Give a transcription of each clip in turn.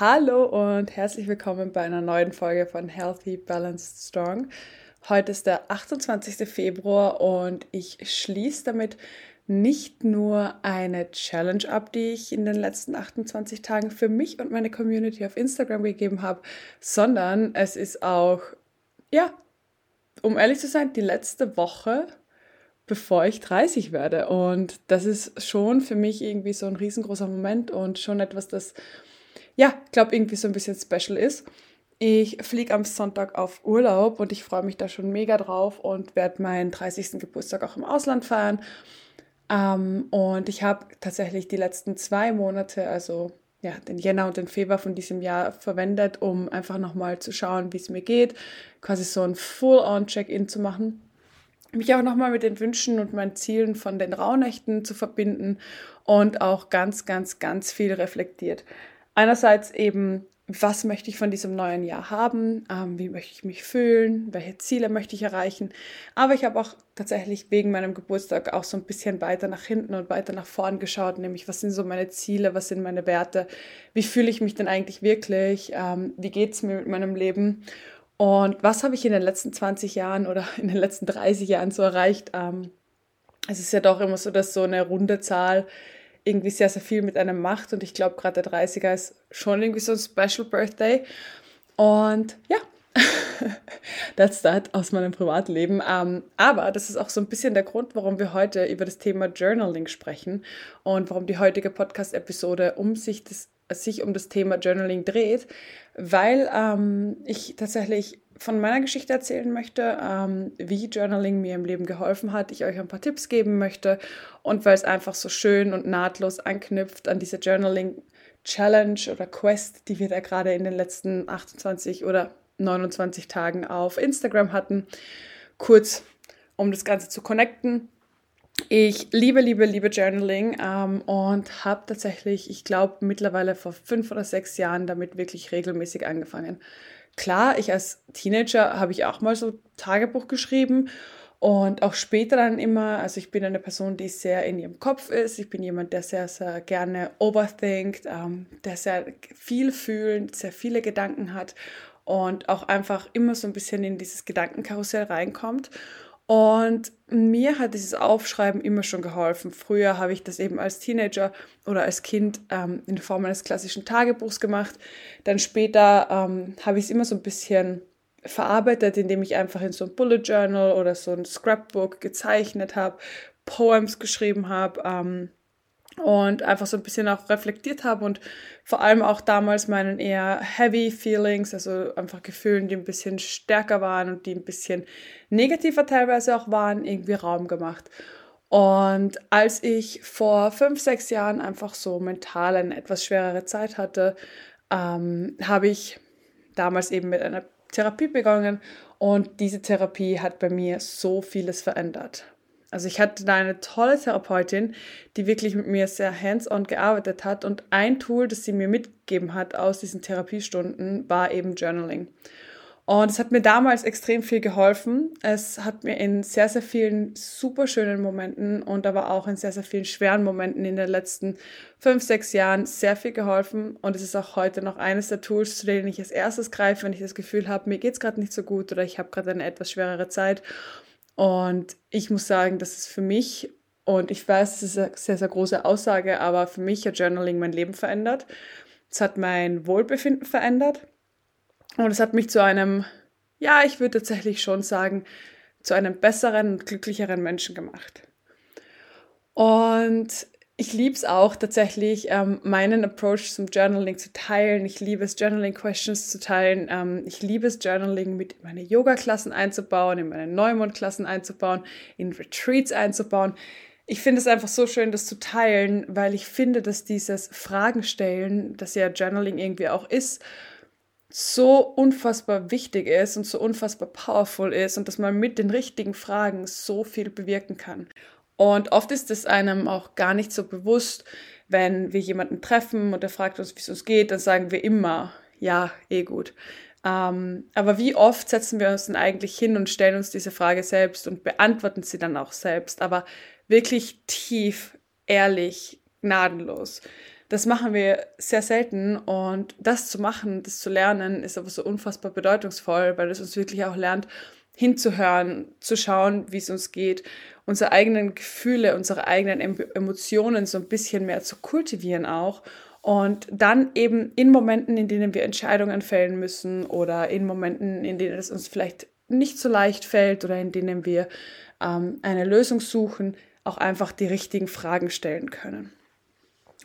Hallo und herzlich willkommen bei einer neuen Folge von Healthy, Balanced, Strong. Heute ist der 28. Februar und ich schließe damit nicht nur eine Challenge ab, die ich in den letzten 28 Tagen für mich und meine Community auf Instagram gegeben habe, sondern es ist auch, ja, um ehrlich zu sein, die letzte Woche, bevor ich 30 werde. Und das ist schon für mich irgendwie so ein riesengroßer Moment und schon etwas, das ja, glaube irgendwie so ein bisschen special ist. Ich fliege am Sonntag auf Urlaub und ich freue mich da schon mega drauf und werde meinen 30. Geburtstag auch im Ausland feiern. Ähm, und ich habe tatsächlich die letzten zwei Monate, also ja, den Jänner und den Februar von diesem Jahr verwendet, um einfach nochmal zu schauen, wie es mir geht, quasi so ein Full-on-Check-in zu machen. Mich auch nochmal mit den Wünschen und meinen Zielen von den Rauhnächten zu verbinden und auch ganz, ganz, ganz viel reflektiert. Einerseits eben, was möchte ich von diesem neuen Jahr haben, ähm, wie möchte ich mich fühlen, welche Ziele möchte ich erreichen. Aber ich habe auch tatsächlich wegen meinem Geburtstag auch so ein bisschen weiter nach hinten und weiter nach vorn geschaut, nämlich was sind so meine Ziele, was sind meine Werte, wie fühle ich mich denn eigentlich wirklich, ähm, wie geht es mir mit meinem Leben? Und was habe ich in den letzten 20 Jahren oder in den letzten 30 Jahren so erreicht. Ähm, es ist ja doch immer so, dass so eine runde Zahl irgendwie sehr, sehr viel mit einem macht. Und ich glaube, gerade der 30er ist schon irgendwie so ein Special Birthday. Und ja, that's that aus meinem Privatleben. Ähm, aber das ist auch so ein bisschen der Grund, warum wir heute über das Thema Journaling sprechen und warum die heutige Podcast-Episode um sich, das, sich um das Thema Journaling dreht, weil ähm, ich tatsächlich von meiner Geschichte erzählen möchte, ähm, wie Journaling mir im Leben geholfen hat, ich euch ein paar Tipps geben möchte und weil es einfach so schön und nahtlos anknüpft an diese Journaling Challenge oder Quest, die wir da gerade in den letzten 28 oder 29 Tagen auf Instagram hatten. Kurz, um das Ganze zu connecten. Ich liebe, liebe, liebe Journaling ähm, und habe tatsächlich, ich glaube, mittlerweile vor fünf oder sechs Jahren damit wirklich regelmäßig angefangen klar, ich als Teenager habe ich auch mal so Tagebuch geschrieben und auch später dann immer, also ich bin eine Person, die sehr in ihrem Kopf ist. Ich bin jemand, der sehr, sehr gerne overthinkt, ähm, der sehr viel fühlt, sehr viele Gedanken hat und auch einfach immer so ein bisschen in dieses Gedankenkarussell reinkommt. Und mir hat dieses Aufschreiben immer schon geholfen. Früher habe ich das eben als Teenager oder als Kind ähm, in Form eines klassischen Tagebuchs gemacht. Dann später ähm, habe ich es immer so ein bisschen verarbeitet, indem ich einfach in so ein Bullet Journal oder so ein Scrapbook gezeichnet habe, Poems geschrieben habe. Ähm, und einfach so ein bisschen auch reflektiert habe und vor allem auch damals meinen eher heavy Feelings, also einfach Gefühlen, die ein bisschen stärker waren und die ein bisschen negativer teilweise auch waren, irgendwie Raum gemacht. Und als ich vor fünf, sechs Jahren einfach so mental eine etwas schwerere Zeit hatte, ähm, habe ich damals eben mit einer Therapie begonnen und diese Therapie hat bei mir so vieles verändert. Also ich hatte da eine tolle Therapeutin, die wirklich mit mir sehr hands-on gearbeitet hat und ein Tool, das sie mir mitgegeben hat aus diesen Therapiestunden, war eben Journaling. Und es hat mir damals extrem viel geholfen. Es hat mir in sehr, sehr vielen super schönen Momenten und aber auch in sehr, sehr vielen schweren Momenten in den letzten fünf, sechs Jahren sehr viel geholfen. Und es ist auch heute noch eines der Tools, zu denen ich als erstes greife, wenn ich das Gefühl habe, mir geht es gerade nicht so gut oder ich habe gerade eine etwas schwerere Zeit. Und ich muss sagen, das ist für mich, und ich weiß, es ist eine sehr, sehr große Aussage, aber für mich hat Journaling mein Leben verändert. Es hat mein Wohlbefinden verändert. Und es hat mich zu einem, ja, ich würde tatsächlich schon sagen, zu einem besseren und glücklicheren Menschen gemacht. Und ich liebe es auch tatsächlich, ähm, meinen Approach zum Journaling zu teilen. Ich liebe es, Journaling-Questions zu teilen. Ähm, ich liebe es, Journaling mit in meine Yoga-Klassen einzubauen, in meine Neumond-Klassen einzubauen, in Retreats einzubauen. Ich finde es einfach so schön, das zu teilen, weil ich finde, dass dieses Fragen stellen, das ja Journaling irgendwie auch ist, so unfassbar wichtig ist und so unfassbar powerful ist und dass man mit den richtigen Fragen so viel bewirken kann. Und oft ist es einem auch gar nicht so bewusst, wenn wir jemanden treffen und er fragt uns, wie es uns geht, dann sagen wir immer, ja, eh gut. Ähm, aber wie oft setzen wir uns denn eigentlich hin und stellen uns diese Frage selbst und beantworten sie dann auch selbst, aber wirklich tief, ehrlich, gnadenlos. Das machen wir sehr selten und das zu machen, das zu lernen, ist aber so unfassbar bedeutungsvoll, weil es uns wirklich auch lernt, hinzuhören, zu schauen, wie es uns geht, unsere eigenen Gefühle, unsere eigenen Emotionen so ein bisschen mehr zu kultivieren auch und dann eben in Momenten, in denen wir Entscheidungen fällen müssen oder in Momenten, in denen es uns vielleicht nicht so leicht fällt oder in denen wir ähm, eine Lösung suchen, auch einfach die richtigen Fragen stellen können.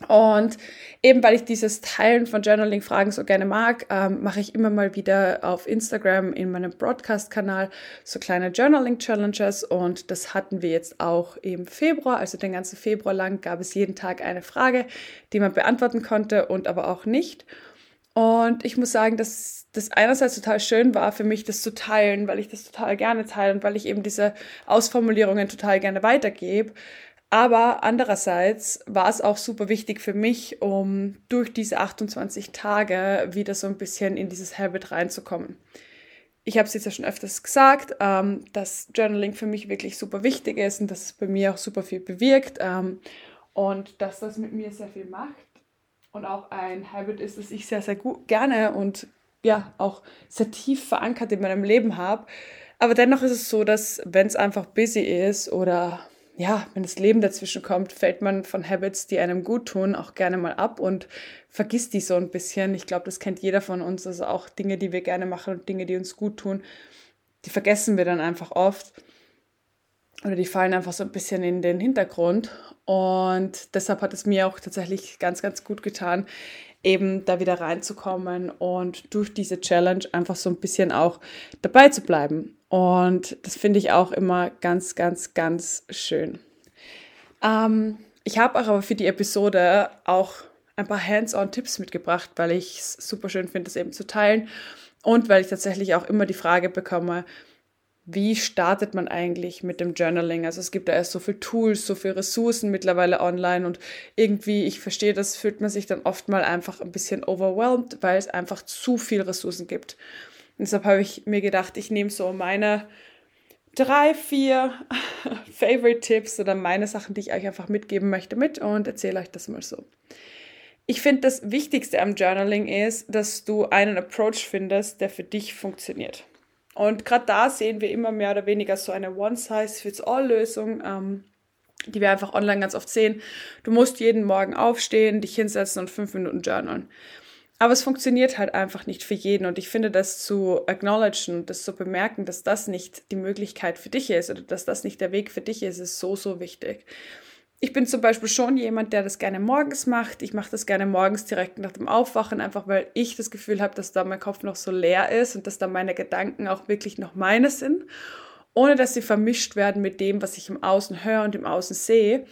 Und eben weil ich dieses Teilen von Journaling-Fragen so gerne mag, ähm, mache ich immer mal wieder auf Instagram in meinem Broadcast-Kanal so kleine Journaling-Challenges. Und das hatten wir jetzt auch im Februar, also den ganzen Februar lang gab es jeden Tag eine Frage, die man beantworten konnte und aber auch nicht. Und ich muss sagen, dass das einerseits total schön war für mich, das zu teilen, weil ich das total gerne teile und weil ich eben diese Ausformulierungen total gerne weitergebe. Aber andererseits war es auch super wichtig für mich, um durch diese 28 Tage wieder so ein bisschen in dieses Habit reinzukommen. Ich habe es jetzt ja schon öfters gesagt, ähm, dass Journaling für mich wirklich super wichtig ist und dass es bei mir auch super viel bewirkt ähm, und dass das mit mir sehr viel macht und auch ein Habit ist, das ich sehr, sehr gut gerne und ja auch sehr tief verankert in meinem Leben habe. Aber dennoch ist es so, dass wenn es einfach busy ist oder ja, wenn das Leben dazwischen kommt, fällt man von Habits, die einem gut tun, auch gerne mal ab und vergisst die so ein bisschen. Ich glaube, das kennt jeder von uns. Also auch Dinge, die wir gerne machen und Dinge, die uns gut tun, die vergessen wir dann einfach oft. Oder die fallen einfach so ein bisschen in den Hintergrund. Und deshalb hat es mir auch tatsächlich ganz, ganz gut getan, eben da wieder reinzukommen und durch diese Challenge einfach so ein bisschen auch dabei zu bleiben. Und das finde ich auch immer ganz, ganz, ganz schön. Ähm, ich habe auch aber für die Episode auch ein paar Hands-on-Tipps mitgebracht, weil ich es super schön finde, das eben zu teilen und weil ich tatsächlich auch immer die Frage bekomme, wie startet man eigentlich mit dem Journaling? Also es gibt da erst so viele Tools, so viele Ressourcen mittlerweile online und irgendwie, ich verstehe, das fühlt man sich dann oft mal einfach ein bisschen overwhelmed, weil es einfach zu viele Ressourcen gibt. Und deshalb habe ich mir gedacht, ich nehme so meine drei, vier Favorite Tipps oder meine Sachen, die ich euch einfach mitgeben möchte, mit und erzähle euch das mal so. Ich finde, das Wichtigste am Journaling ist, dass du einen Approach findest, der für dich funktioniert. Und gerade da sehen wir immer mehr oder weniger so eine One-Size-Fits-All-Lösung, ähm, die wir einfach online ganz oft sehen. Du musst jeden Morgen aufstehen, dich hinsetzen und fünf Minuten journalen. Aber es funktioniert halt einfach nicht für jeden. Und ich finde, das zu acknowledgen, das zu bemerken, dass das nicht die Möglichkeit für dich ist oder dass das nicht der Weg für dich ist, ist so, so wichtig ich bin zum Beispiel schon jemand, der das gerne morgens macht. Ich mache das gerne morgens direkt nach dem Aufwachen, einfach weil ich das Gefühl habe, dass da mein Kopf noch so leer ist und dass da meine Gedanken auch wirklich noch meine sind, ohne dass sie vermischt werden mit dem, was ich im Außen höre und im Außen sehe.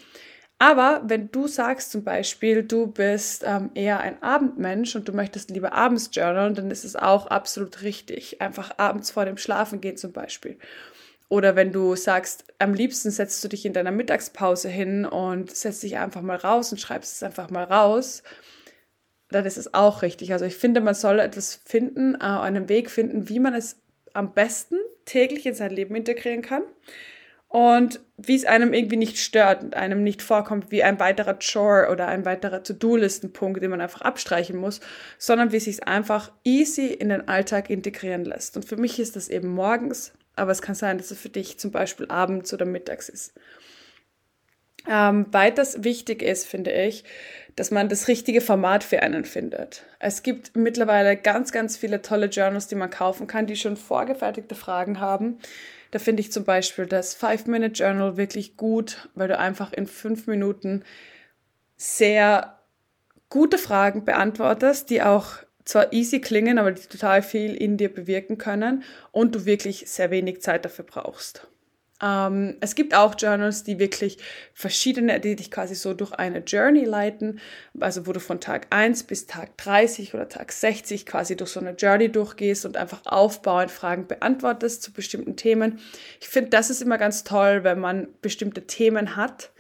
Aber wenn du sagst zum Beispiel, du bist ähm, eher ein Abendmensch und du möchtest lieber abends journalen, dann ist es auch absolut richtig. Einfach abends vor dem Schlafengehen zum Beispiel. Oder wenn du sagst, am liebsten setzt du dich in deiner Mittagspause hin und setzt dich einfach mal raus und schreibst es einfach mal raus, dann ist es auch richtig. Also ich finde, man soll etwas finden, äh, einen Weg finden, wie man es am besten täglich in sein Leben integrieren kann und wie es einem irgendwie nicht stört und einem nicht vorkommt wie ein weiterer Chore oder ein weiterer To-Do-Listenpunkt, den man einfach abstreichen muss, sondern wie es sich einfach easy in den Alltag integrieren lässt. Und für mich ist das eben morgens aber es kann sein, dass es für dich zum Beispiel abends oder mittags ist. Ähm, weiters wichtig ist, finde ich, dass man das richtige Format für einen findet. Es gibt mittlerweile ganz, ganz viele tolle Journals, die man kaufen kann, die schon vorgefertigte Fragen haben. Da finde ich zum Beispiel das Five-Minute-Journal wirklich gut, weil du einfach in fünf Minuten sehr gute Fragen beantwortest, die auch zwar easy klingen, aber die total viel in dir bewirken können und du wirklich sehr wenig Zeit dafür brauchst. Ähm, es gibt auch Journals, die wirklich verschiedene, die dich quasi so durch eine Journey leiten, also wo du von Tag 1 bis Tag 30 oder Tag 60 quasi durch so eine Journey durchgehst und einfach aufbauend Fragen beantwortest zu bestimmten Themen. Ich finde, das ist immer ganz toll, wenn man bestimmte Themen hat,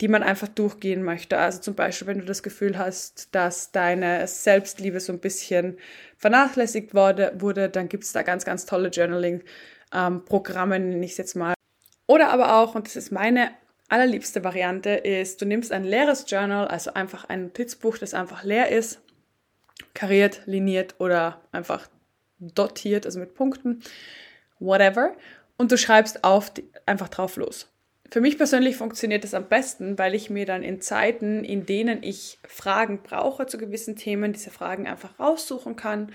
die man einfach durchgehen möchte. Also zum Beispiel, wenn du das Gefühl hast, dass deine Selbstliebe so ein bisschen vernachlässigt wurde, wurde dann gibt es da ganz, ganz tolle Journaling-Programme, ähm, nenne ich es jetzt mal. Oder aber auch, und das ist meine allerliebste Variante ist, du nimmst ein leeres Journal, also einfach ein Notizbuch, das einfach leer ist, kariert, liniert oder einfach dotiert, also mit Punkten, whatever, und du schreibst auf, einfach drauf los. Für mich persönlich funktioniert das am besten, weil ich mir dann in Zeiten, in denen ich Fragen brauche zu gewissen Themen, diese Fragen einfach raussuchen kann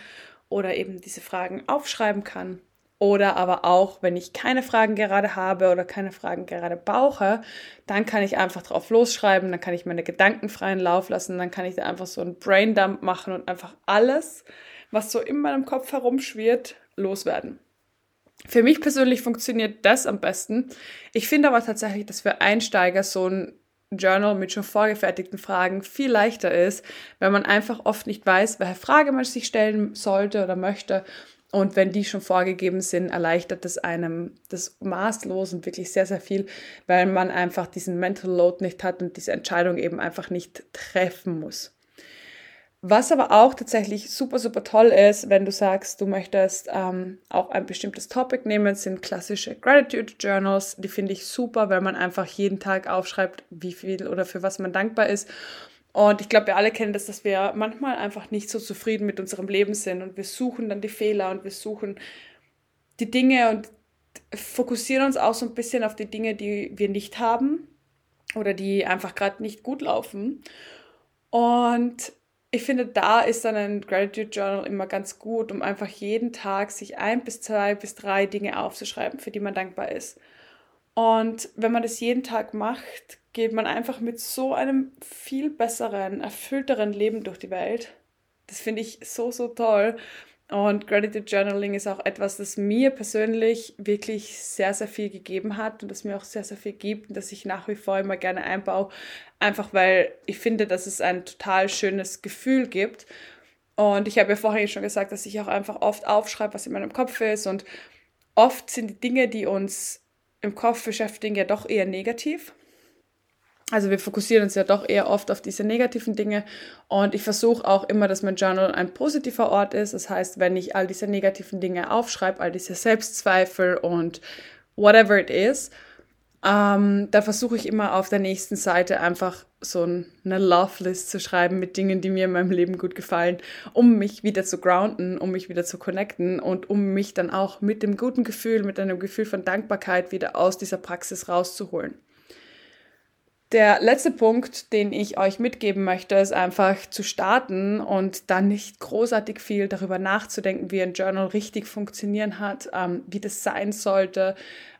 oder eben diese Fragen aufschreiben kann oder aber auch, wenn ich keine Fragen gerade habe oder keine Fragen gerade brauche, dann kann ich einfach drauf losschreiben, dann kann ich meine Gedanken freien Lauf lassen, dann kann ich da einfach so einen Braindump machen und einfach alles, was so in meinem Kopf herumschwirrt, loswerden. Für mich persönlich funktioniert das am besten. Ich finde aber tatsächlich, dass für Einsteiger so ein Journal mit schon vorgefertigten Fragen viel leichter ist, weil man einfach oft nicht weiß, welche Frage man sich stellen sollte oder möchte und wenn die schon vorgegeben sind, erleichtert das einem das maßlos und wirklich sehr, sehr viel, weil man einfach diesen Mental Load nicht hat und diese Entscheidung eben einfach nicht treffen muss. Was aber auch tatsächlich super, super toll ist, wenn du sagst, du möchtest ähm, auch ein bestimmtes Topic nehmen, sind klassische Gratitude Journals. Die finde ich super, weil man einfach jeden Tag aufschreibt, wie viel oder für was man dankbar ist. Und ich glaube, wir alle kennen das, dass wir manchmal einfach nicht so zufrieden mit unserem Leben sind und wir suchen dann die Fehler und wir suchen die Dinge und fokussieren uns auch so ein bisschen auf die Dinge, die wir nicht haben oder die einfach gerade nicht gut laufen. Und ich finde, da ist dann ein Gratitude Journal immer ganz gut, um einfach jeden Tag sich ein bis zwei bis drei Dinge aufzuschreiben, für die man dankbar ist. Und wenn man das jeden Tag macht, geht man einfach mit so einem viel besseren, erfüllteren Leben durch die Welt. Das finde ich so, so toll. Und Gratitude Journaling ist auch etwas, das mir persönlich wirklich sehr, sehr viel gegeben hat und das mir auch sehr, sehr viel gibt und das ich nach wie vor immer gerne einbaue. Einfach weil ich finde, dass es ein total schönes Gefühl gibt. Und ich habe ja vorhin schon gesagt, dass ich auch einfach oft aufschreibe, was in meinem Kopf ist. Und oft sind die Dinge, die uns im Kopf beschäftigen, ja doch eher negativ. Also wir fokussieren uns ja doch eher oft auf diese negativen Dinge und ich versuche auch immer, dass mein Journal ein positiver Ort ist. Das heißt, wenn ich all diese negativen Dinge aufschreibe, all diese Selbstzweifel und whatever it is, ähm, da versuche ich immer auf der nächsten Seite einfach so eine Love List zu schreiben mit Dingen, die mir in meinem Leben gut gefallen, um mich wieder zu grounden, um mich wieder zu connecten und um mich dann auch mit dem guten Gefühl, mit einem Gefühl von Dankbarkeit wieder aus dieser Praxis rauszuholen. Der letzte Punkt, den ich euch mitgeben möchte, ist einfach zu starten und dann nicht großartig viel darüber nachzudenken, wie ein Journal richtig funktionieren hat, ähm, wie das sein sollte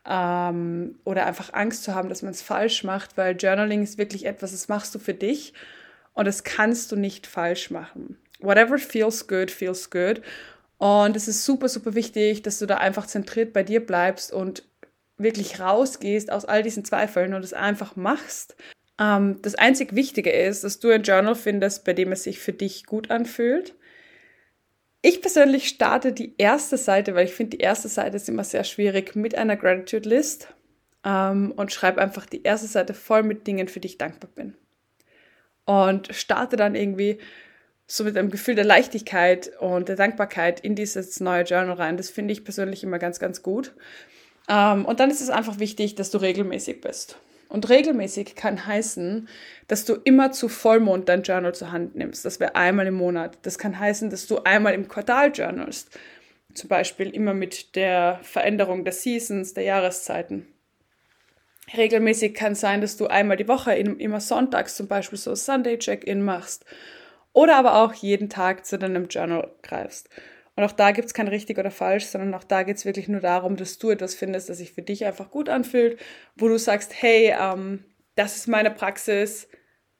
ähm, oder einfach Angst zu haben, dass man es falsch macht, weil Journaling ist wirklich etwas, das machst du für dich und das kannst du nicht falsch machen. Whatever feels good, feels good. Und es ist super, super wichtig, dass du da einfach zentriert bei dir bleibst und wirklich rausgehst aus all diesen Zweifeln und es einfach machst. Ähm, das einzig Wichtige ist, dass du ein Journal findest, bei dem es sich für dich gut anfühlt. Ich persönlich starte die erste Seite, weil ich finde, die erste Seite ist immer sehr schwierig, mit einer Gratitude List ähm, und schreibe einfach die erste Seite voll mit Dingen, für die ich dankbar bin. Und starte dann irgendwie so mit einem Gefühl der Leichtigkeit und der Dankbarkeit in dieses neue Journal rein. Das finde ich persönlich immer ganz, ganz gut. Ähm, und dann ist es einfach wichtig, dass du regelmäßig bist. Und regelmäßig kann heißen, dass du immer zu Vollmond dein Journal zur Hand nimmst. Das wäre einmal im Monat. Das kann heißen, dass du einmal im Quartal journalst. Zum Beispiel immer mit der Veränderung der Seasons, der Jahreszeiten. Regelmäßig kann sein, dass du einmal die Woche immer sonntags zum Beispiel so Sunday Check-in machst. Oder aber auch jeden Tag zu deinem Journal greifst. Und auch da gibt es kein richtig oder falsch, sondern auch da geht es wirklich nur darum, dass du etwas findest, das sich für dich einfach gut anfühlt, wo du sagst, hey, ähm, das ist meine Praxis,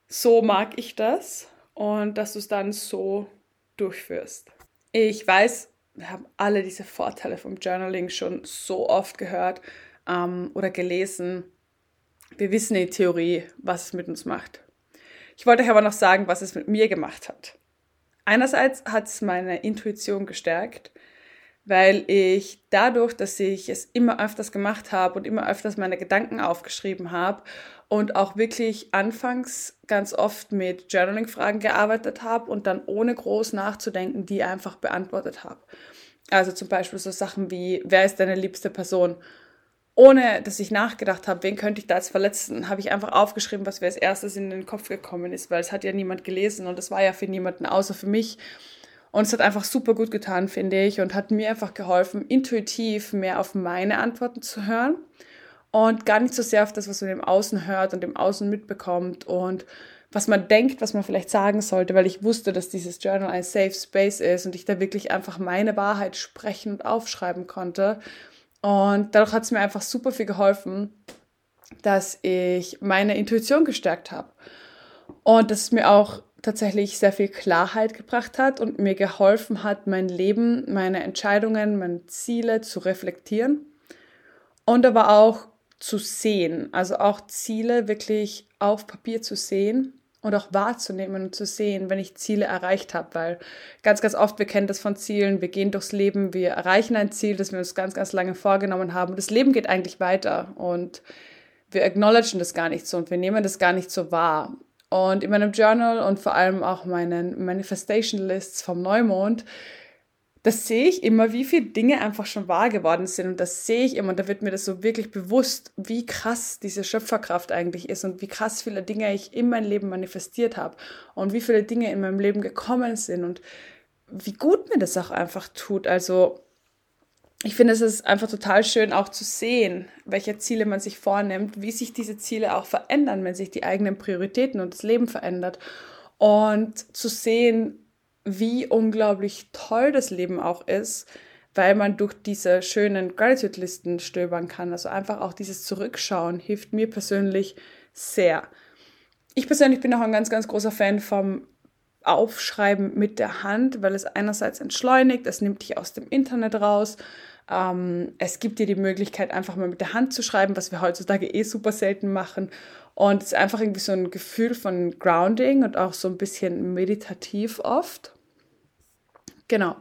so mag ich das und dass du es dann so durchführst. Ich weiß, wir haben alle diese Vorteile vom Journaling schon so oft gehört ähm, oder gelesen. Wir wissen in Theorie, was es mit uns macht. Ich wollte euch aber noch sagen, was es mit mir gemacht hat. Einerseits hat es meine Intuition gestärkt, weil ich dadurch, dass ich es immer öfters gemacht habe und immer öfters meine Gedanken aufgeschrieben habe und auch wirklich anfangs ganz oft mit Journaling-Fragen gearbeitet habe und dann ohne groß nachzudenken die einfach beantwortet habe. Also zum Beispiel so Sachen wie, wer ist deine liebste Person? Ohne dass ich nachgedacht habe, wen könnte ich da jetzt verletzen, habe ich einfach aufgeschrieben, was mir als erstes in den Kopf gekommen ist, weil es hat ja niemand gelesen und es war ja für niemanden außer für mich. Und es hat einfach super gut getan, finde ich, und hat mir einfach geholfen, intuitiv mehr auf meine Antworten zu hören und gar nicht so sehr auf das, was man im Außen hört und im Außen mitbekommt und was man denkt, was man vielleicht sagen sollte, weil ich wusste, dass dieses Journal ein Safe Space ist und ich da wirklich einfach meine Wahrheit sprechen und aufschreiben konnte. Und dadurch hat es mir einfach super viel geholfen, dass ich meine Intuition gestärkt habe. Und dass es mir auch tatsächlich sehr viel Klarheit gebracht hat und mir geholfen hat, mein Leben, meine Entscheidungen, meine Ziele zu reflektieren und aber auch zu sehen, also auch Ziele wirklich auf Papier zu sehen und auch wahrzunehmen und zu sehen, wenn ich Ziele erreicht habe, weil ganz, ganz oft, wir kennen das von Zielen, wir gehen durchs Leben, wir erreichen ein Ziel, das wir uns ganz, ganz lange vorgenommen haben. Das Leben geht eigentlich weiter und wir acknowledgen das gar nicht so und wir nehmen das gar nicht so wahr. Und in meinem Journal und vor allem auch meinen Manifestation Lists vom Neumond das sehe ich immer, wie viele Dinge einfach schon wahr geworden sind. Und das sehe ich immer. Und da wird mir das so wirklich bewusst, wie krass diese Schöpferkraft eigentlich ist und wie krass viele Dinge ich in mein Leben manifestiert habe und wie viele Dinge in meinem Leben gekommen sind und wie gut mir das auch einfach tut. Also ich finde, es ist einfach total schön auch zu sehen, welche Ziele man sich vornimmt, wie sich diese Ziele auch verändern, wenn sich die eigenen Prioritäten und das Leben verändert. Und zu sehen, wie unglaublich toll das Leben auch ist, weil man durch diese schönen Gratitude-Listen stöbern kann. Also einfach auch dieses Zurückschauen hilft mir persönlich sehr. Ich persönlich bin auch ein ganz, ganz großer Fan vom Aufschreiben mit der Hand, weil es einerseits entschleunigt, es nimmt dich aus dem Internet raus. Ähm, es gibt dir die Möglichkeit, einfach mal mit der Hand zu schreiben, was wir heutzutage eh super selten machen. Und es ist einfach irgendwie so ein Gefühl von Grounding und auch so ein bisschen meditativ oft. Genau.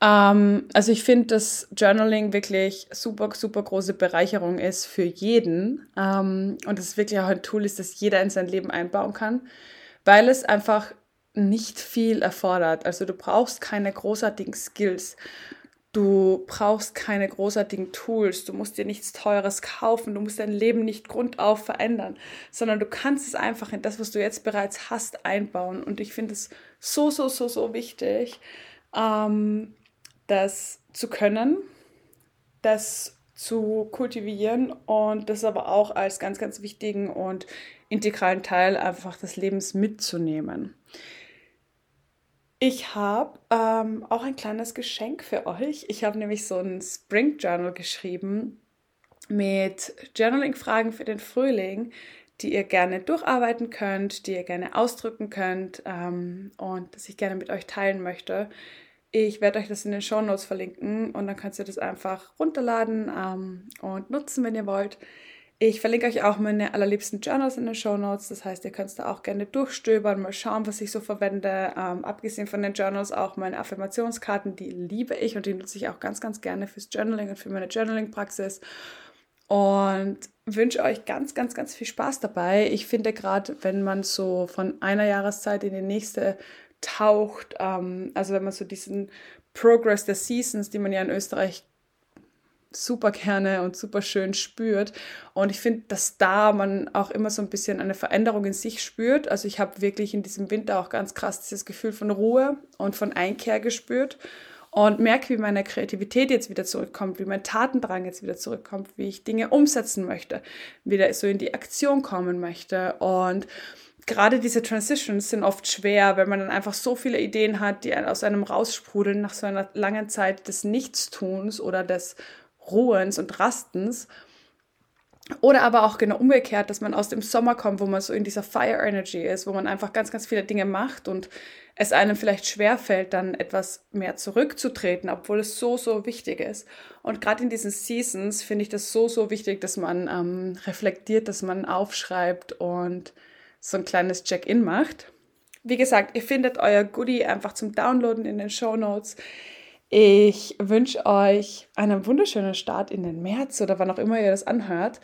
Ähm, also ich finde, dass Journaling wirklich super, super große Bereicherung ist für jeden. Ähm, und es wirklich auch ein Tool ist, das jeder in sein Leben einbauen kann, weil es einfach nicht viel erfordert. Also du brauchst keine großartigen Skills. Du brauchst keine großartigen Tools, du musst dir nichts Teures kaufen, du musst dein Leben nicht grundauf verändern, sondern du kannst es einfach in das, was du jetzt bereits hast, einbauen. Und ich finde es so, so, so, so wichtig, ähm, das zu können, das zu kultivieren und das aber auch als ganz, ganz wichtigen und integralen Teil einfach des Lebens mitzunehmen. Ich habe ähm, auch ein kleines Geschenk für euch. Ich habe nämlich so ein Spring Journal geschrieben mit Journaling-Fragen für den Frühling, die ihr gerne durcharbeiten könnt, die ihr gerne ausdrücken könnt ähm, und das ich gerne mit euch teilen möchte. Ich werde euch das in den Show Notes verlinken und dann könnt ihr das einfach runterladen ähm, und nutzen, wenn ihr wollt. Ich verlinke euch auch meine allerliebsten Journals in den Show Notes. Das heißt, ihr könnt da auch gerne durchstöbern, mal schauen, was ich so verwende. Ähm, abgesehen von den Journals auch meine Affirmationskarten, die liebe ich und die nutze ich auch ganz, ganz gerne fürs Journaling und für meine Journaling-Praxis und wünsche euch ganz, ganz, ganz viel Spaß dabei. Ich finde gerade, wenn man so von einer Jahreszeit in die nächste taucht, ähm, also wenn man so diesen Progress der Seasons, die man ja in Österreich super gerne und super schön spürt. Und ich finde, dass da man auch immer so ein bisschen eine Veränderung in sich spürt. Also ich habe wirklich in diesem Winter auch ganz krass dieses Gefühl von Ruhe und von Einkehr gespürt und merke, wie meine Kreativität jetzt wieder zurückkommt, wie mein Tatendrang jetzt wieder zurückkommt, wie ich Dinge umsetzen möchte, wieder so in die Aktion kommen möchte. Und gerade diese Transitions sind oft schwer, wenn man dann einfach so viele Ideen hat, die aus einem raussprudeln nach so einer langen Zeit des Nichtstuns oder des Ruhens und Rastens. Oder aber auch genau umgekehrt, dass man aus dem Sommer kommt, wo man so in dieser Fire Energy ist, wo man einfach ganz, ganz viele Dinge macht und es einem vielleicht schwerfällt, dann etwas mehr zurückzutreten, obwohl es so, so wichtig ist. Und gerade in diesen Seasons finde ich das so, so wichtig, dass man ähm, reflektiert, dass man aufschreibt und so ein kleines Check-in macht. Wie gesagt, ihr findet euer Goodie einfach zum Downloaden in den Show Notes. Ich wünsche euch einen wunderschönen Start in den März oder wann auch immer ihr das anhört.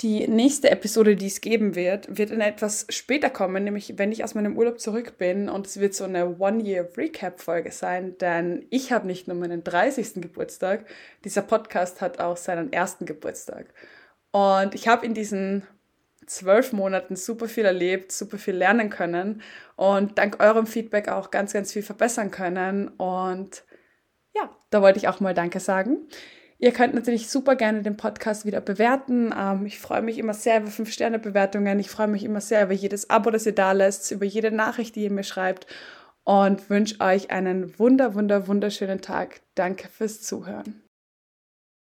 Die nächste Episode, die es geben wird, wird in etwas später kommen, nämlich wenn ich aus meinem Urlaub zurück bin und es wird so eine One-Year-Recap-Folge sein, denn ich habe nicht nur meinen 30. Geburtstag, dieser Podcast hat auch seinen ersten Geburtstag. Und ich habe in diesen zwölf Monaten super viel erlebt, super viel lernen können und dank eurem Feedback auch ganz, ganz viel verbessern können. Und ja, da wollte ich auch mal Danke sagen. Ihr könnt natürlich super gerne den Podcast wieder bewerten. Ähm, ich freue mich immer sehr über 5-Sterne-Bewertungen. Ich freue mich immer sehr über jedes Abo, das ihr da lässt, über jede Nachricht, die ihr mir schreibt und wünsche euch einen wunder, wunder, wunderschönen Tag. Danke fürs Zuhören.